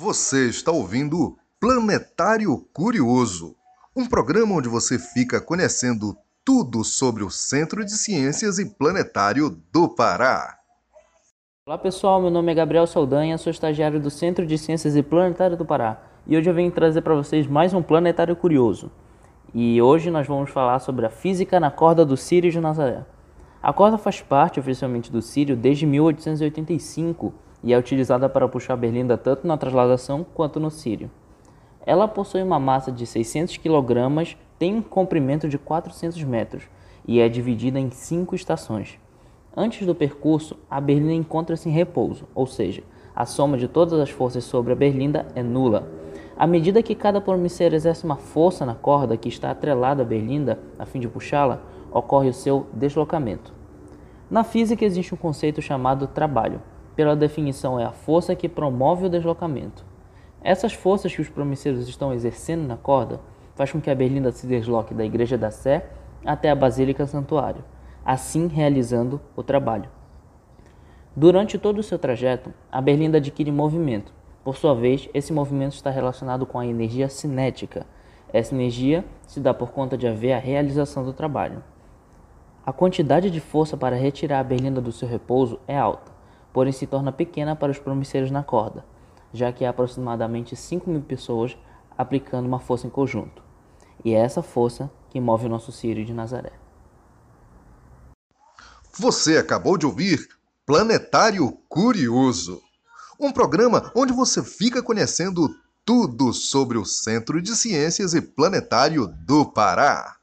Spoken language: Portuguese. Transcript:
Você está ouvindo Planetário Curioso, um programa onde você fica conhecendo tudo sobre o Centro de Ciências e Planetário do Pará. Olá pessoal, meu nome é Gabriel Saldanha, sou estagiário do Centro de Ciências e Planetário do Pará e hoje eu venho trazer para vocês mais um Planetário Curioso. E hoje nós vamos falar sobre a física na corda do Sírio de Nazaré. A corda faz parte oficialmente do Sírio desde 1885 e é utilizada para puxar a berlinda tanto na trasladação quanto no Sírio. Ela possui uma massa de 600 kg, tem um comprimento de 400 metros e é dividida em cinco estações. Antes do percurso, a berlinda encontra-se em repouso, ou seja, a soma de todas as forças sobre a berlinda é nula. À medida que cada promissor exerce uma força na corda que está atrelada à berlinda a fim de puxá-la, ocorre o seu deslocamento. Na física existe um conceito chamado trabalho, pela definição, é a força que promove o deslocamento. Essas forças que os promisseiros estão exercendo na corda faz com que a berlinda se desloque da Igreja da Sé até a Basílica Santuário, assim realizando o trabalho. Durante todo o seu trajeto, a berlinda adquire movimento. Por sua vez, esse movimento está relacionado com a energia cinética. Essa energia se dá por conta de haver a realização do trabalho. A quantidade de força para retirar a berlinda do seu repouso é alta porém se torna pequena para os promisseiros na corda, já que há aproximadamente 5 mil pessoas aplicando uma força em conjunto. E é essa força que move o nosso Sírio de Nazaré. Você acabou de ouvir Planetário Curioso, um programa onde você fica conhecendo tudo sobre o Centro de Ciências e Planetário do Pará.